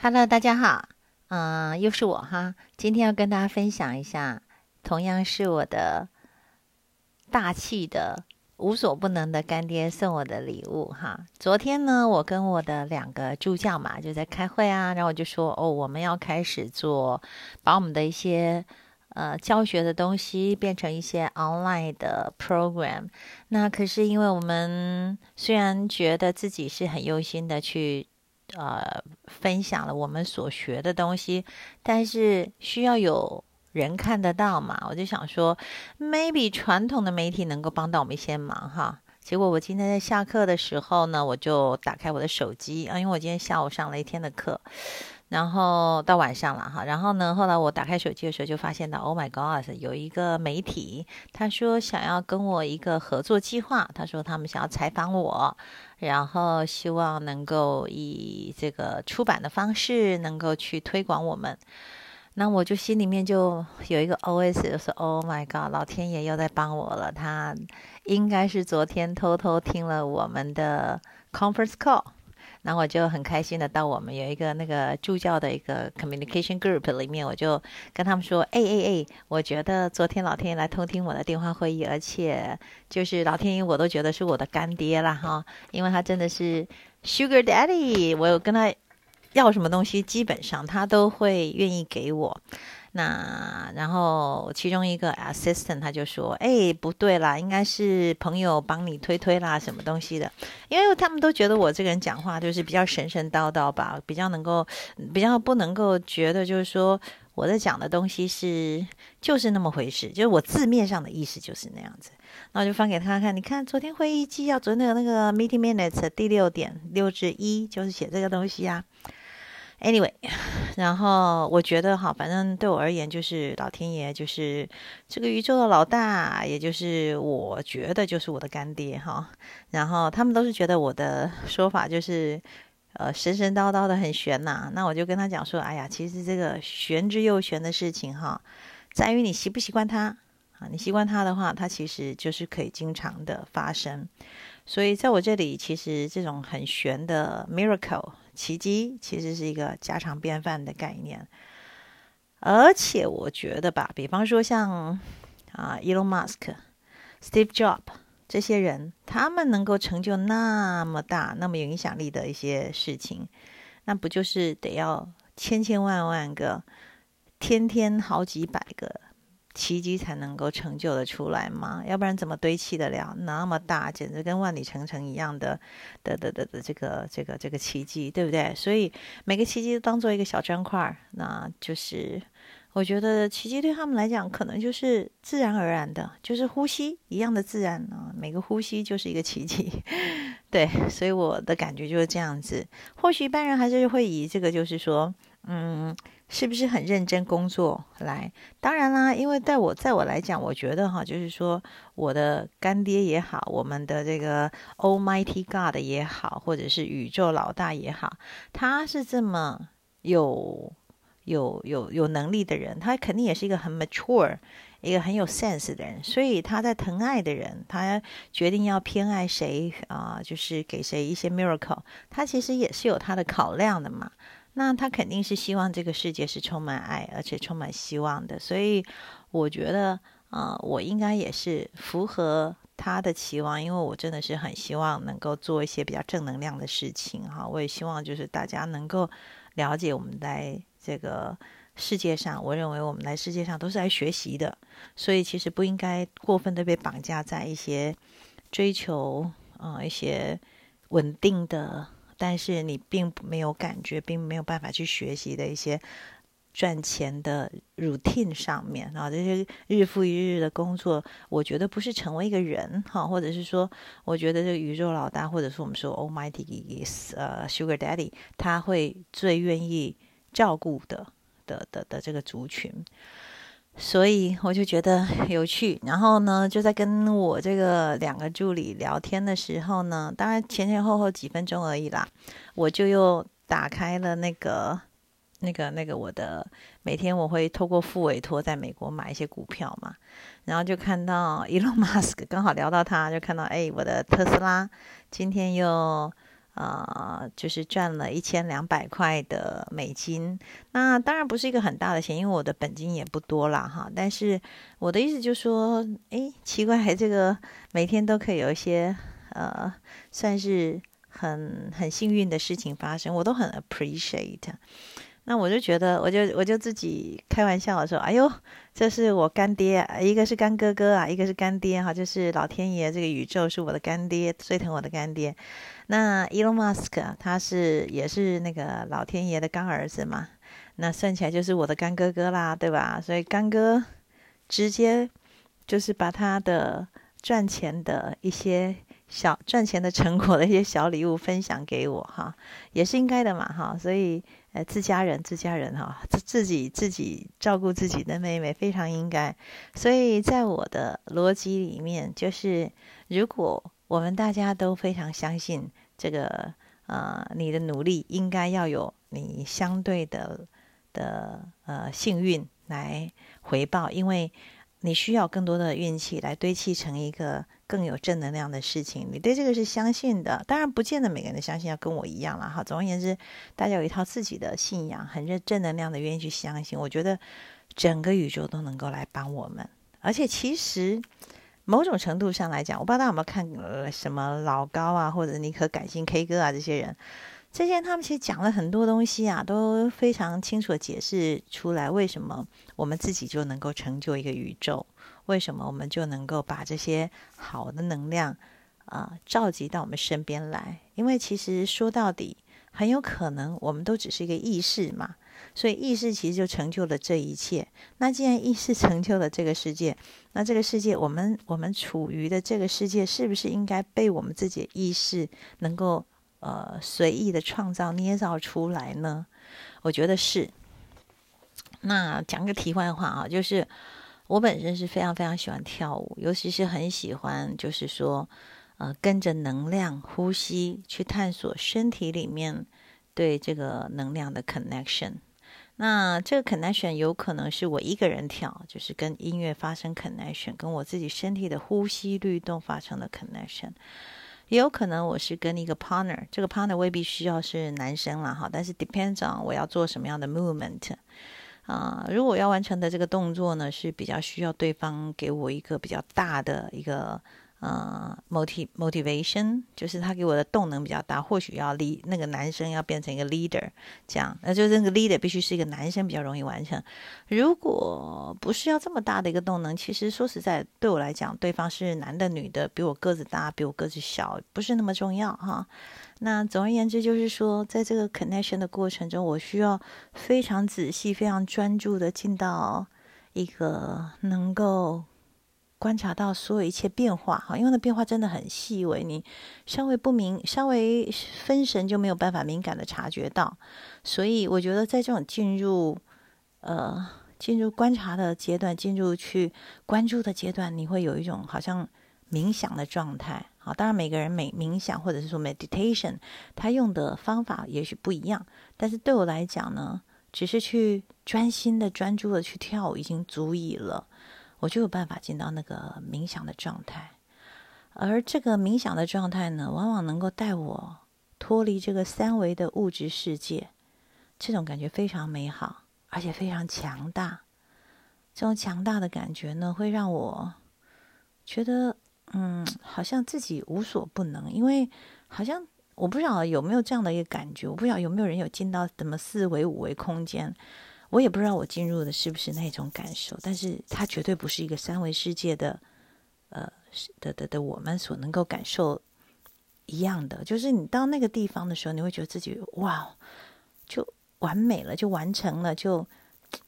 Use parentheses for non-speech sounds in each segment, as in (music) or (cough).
Hello，大家好，嗯，又是我哈。今天要跟大家分享一下，同样是我的大气的、无所不能的干爹送我的礼物哈。昨天呢，我跟我的两个助教嘛，就在开会啊，然后我就说，哦，我们要开始做，把我们的一些呃教学的东西变成一些 online 的 program。那可是因为我们虽然觉得自己是很用心的去。呃，分享了我们所学的东西，但是需要有人看得到嘛？我就想说，maybe 传统的媒体能够帮到我们一些忙哈。结果我今天在下课的时候呢，我就打开我的手机啊，因为我今天下午上了一天的课。然后到晚上了哈，然后呢，后来我打开手机的时候就发现到，Oh my God，有一个媒体，他说想要跟我一个合作计划，他说他们想要采访我，然后希望能够以这个出版的方式能够去推广我们。那我就心里面就有一个 OS，就说 Oh my God，老天爷又在帮我了，他应该是昨天偷偷听了我们的 conference call。然后我就很开心的到我们有一个那个助教的一个 communication group 里面，我就跟他们说，哎哎哎，我觉得昨天老天爷来偷听我的电话会议，而且就是老天爷我都觉得是我的干爹了哈，因为他真的是 sugar daddy，我有跟他要什么东西，基本上他都会愿意给我。那然后其中一个 assistant 他就说：“哎，不对啦，应该是朋友帮你推推啦，什么东西的？因为他们都觉得我这个人讲话就是比较神神叨叨吧，比较能够，比较不能够觉得就是说我在讲的东西是就是那么回事，就是我字面上的意思就是那样子。然后就翻给他看，你看昨天会议纪要，昨天的那个 meeting minutes 第六点六至一就是写这个东西啊。” Anyway，(laughs) 然后我觉得哈，反正对我而言就是老天爷，就是这个宇宙的老大，也就是我觉得就是我的干爹哈。然后他们都是觉得我的说法就是呃神神叨叨的很玄呐。那我就跟他讲说，哎呀，其实这个玄之又玄的事情哈，在于你习不习惯它啊。你习惯它的话，它其实就是可以经常的发生。所以在我这里，其实这种很玄的 miracle。奇迹其实是一个家常便饭的概念，而且我觉得吧，比方说像啊，Elon Musk、Steve Jobs 这些人，他们能够成就那么大、那么有影响力的一些事情，那不就是得要千千万万个、天天好几百个？奇迹才能够成就的出来吗？要不然怎么堆砌得了那么大，简直跟万里长城一样的的的的的这个这个这个奇迹，对不对？所以每个奇迹都当做一个小砖块，那就是我觉得奇迹对他们来讲，可能就是自然而然的，就是呼吸一样的自然啊。每个呼吸就是一个奇迹，(laughs) 对。所以我的感觉就是这样子。或许一般人还是会以这个，就是说，嗯。是不是很认真工作来？当然啦，因为在我在我来讲，我觉得哈，就是说我的干爹也好，我们的这个 Almighty God 也好，或者是宇宙老大也好，他是这么有有有有能力的人，他肯定也是一个很 mature、一个很有 sense 的人。所以他在疼爱的人，他决定要偏爱谁啊，就是给谁一些 miracle，他其实也是有他的考量的嘛。那他肯定是希望这个世界是充满爱，而且充满希望的。所以我觉得，啊，我应该也是符合他的期望，因为我真的是很希望能够做一些比较正能量的事情哈。我也希望就是大家能够了解我们在这个世界上，我认为我们来世界上都是来学习的，所以其实不应该过分的被绑架在一些追求啊一些稳定的。但是你并没有感觉，并没有办法去学习的一些赚钱的 routine 上面啊，这些日复一日的工作，我觉得不是成为一个人哈，或者是说，我觉得这个宇宙老大，或者是我们说 Almighty is 呃 Sugar Daddy，他会最愿意照顾的的的的这个族群。所以我就觉得有趣，然后呢，就在跟我这个两个助理聊天的时候呢，当然前前后后几分钟而已啦，我就又打开了那个、那个、那个我的每天我会透过副委托在美国买一些股票嘛，然后就看到 Elon Musk 刚好聊到他，就看到哎，我的特斯拉今天又。呃，就是赚了一千两百块的美金。那当然不是一个很大的钱，因为我的本金也不多啦，哈。但是我的意思就说，诶，奇怪，这个每天都可以有一些呃，算是很很幸运的事情发生，我都很 appreciate。那我就觉得，我就我就自己开玩笑的说：“哎呦，这是我干爹，一个是干哥哥啊，一个是干爹哈，就是老天爷这个宇宙是我的干爹，最疼我的干爹。那 Elon Musk 他是也是那个老天爷的干儿子嘛，那算起来就是我的干哥哥啦，对吧？所以干哥直接就是把他的赚钱的一些小 (laughs) 赚钱的成果的一些小礼物分享给我哈，也是应该的嘛哈，所以。”呃，自家人，自家人哈，自自己自己照顾自己的妹妹非常应该。所以在我的逻辑里面，就是如果我们大家都非常相信这个，呃，你的努力应该要有你相对的的呃幸运来回报，因为你需要更多的运气来堆砌成一个。更有正能量的事情，你对这个是相信的。当然，不见得每个人相信要跟我一样了哈。总而言之，大家有一套自己的信仰，很正正能量的，愿意去相信。我觉得整个宇宙都能够来帮我们。而且，其实某种程度上来讲，我不知道大家有没有看什么老高啊，或者你可感性 K 歌啊这些人，这些他们其实讲了很多东西啊，都非常清楚的解释出来为什么我们自己就能够成就一个宇宙。为什么我们就能够把这些好的能量啊召集到我们身边来？因为其实说到底，很有可能我们都只是一个意识嘛，所以意识其实就成就了这一切。那既然意识 (laughs) 成就了这个世界，那这个世界我们我们处于的这个世界，是不是应该被我们自己的意识能够呃随意的创造捏造出来呢？我觉得是。那讲个题外话啊，就是。我本身是非常非常喜欢跳舞，尤其是很喜欢，就是说，呃，跟着能量呼吸去探索身体里面对这个能量的 connection。那这个 connection 有可能是我一个人跳，就是跟音乐发生 connection，跟我自己身体的呼吸律动发生的 connection。也有可能我是跟一个 partner，这个 partner 未必需要是男生了哈，但是 depends on 我要做什么样的 movement。啊，如果要完成的这个动作呢，是比较需要对方给我一个比较大的一个呃 motiv motivation，就是他给我的动能比较大，或许要 l 那个男生要变成一个 leader，这样，那就那个 leader 必须是一个男生比较容易完成。如果不是要这么大的一个动能，其实说实在，对我来讲，对方是男的女的，比我个子大，比我个子小，不是那么重要哈。那总而言之，就是说，在这个 connection 的过程中，我需要非常仔细、非常专注的进到一个能够观察到所有一切变化哈，因为那变化真的很细微，你稍微不明、稍微分神就没有办法敏感的察觉到。所以，我觉得在这种进入呃进入观察的阶段、进入去关注的阶段，你会有一种好像冥想的状态。啊，当然每个人冥冥想或者是说 meditation，他用的方法也许不一样，但是对我来讲呢，只是去专心的、专注的去跳已经足以了，我就有办法进到那个冥想的状态。而这个冥想的状态呢，往往能够带我脱离这个三维的物质世界，这种感觉非常美好，而且非常强大。这种强大的感觉呢，会让我觉得。嗯，好像自己无所不能，因为好像我不知道有没有这样的一个感觉，我不知道有没有人有进到什么四维五维空间，我也不知道我进入的是不是那种感受，但是它绝对不是一个三维世界的，呃，的的的我们所能够感受一样的，就是你到那个地方的时候，你会觉得自己哇，就完美了，就完成了，就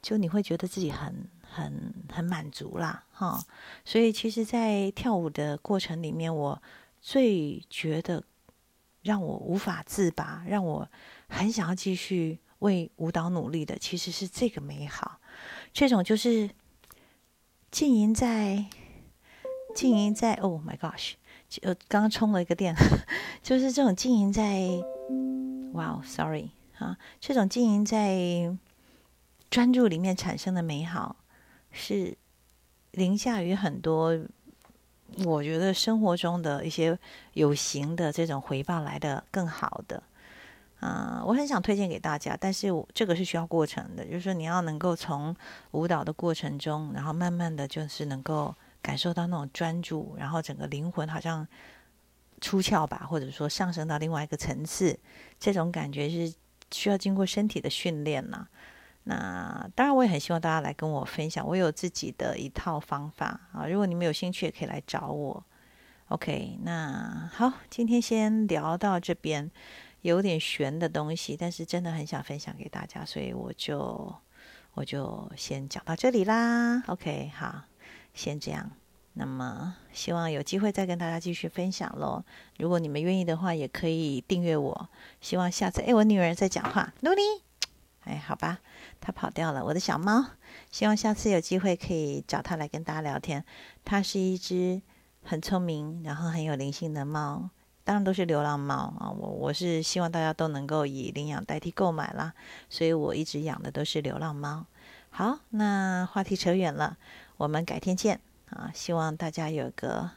就你会觉得自己很。很很满足啦，哈，所以其实，在跳舞的过程里面，我最觉得让我无法自拔，让我很想要继续为舞蹈努力的，其实是这个美好。这种就是浸淫在浸淫在，Oh my gosh，就，刚刚充了一个电，(laughs) 就是这种浸淫在，哇，Sorry，啊，这种浸淫在专注里面产生的美好。是凌驾于很多我觉得生活中的一些有形的这种回报来的更好的。啊，我很想推荐给大家，但是我这个是需要过程的，就是说你要能够从舞蹈的过程中，然后慢慢的就是能够感受到那种专注，然后整个灵魂好像出窍吧，或者说上升到另外一个层次，这种感觉是需要经过身体的训练呐。那当然，我也很希望大家来跟我分享，我有自己的一套方法啊。如果你们有兴趣，也可以来找我。OK，那好，今天先聊到这边。有点悬的东西，但是真的很想分享给大家，所以我就我就先讲到这里啦。OK，好，先这样。那么希望有机会再跟大家继续分享喽。如果你们愿意的话，也可以订阅我。希望下次，哎，我女儿在讲话，努力。哎，好吧，她跑掉了，我的小猫。希望下次有机会可以找她来跟大家聊天。它是一只很聪明，然后很有灵性的猫。当然都是流浪猫啊！我我是希望大家都能够以领养代替购买啦，所以我一直养的都是流浪猫。好，那话题扯远了，我们改天见啊！希望大家有个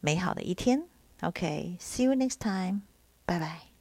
美好的一天。OK，see you next time，拜拜。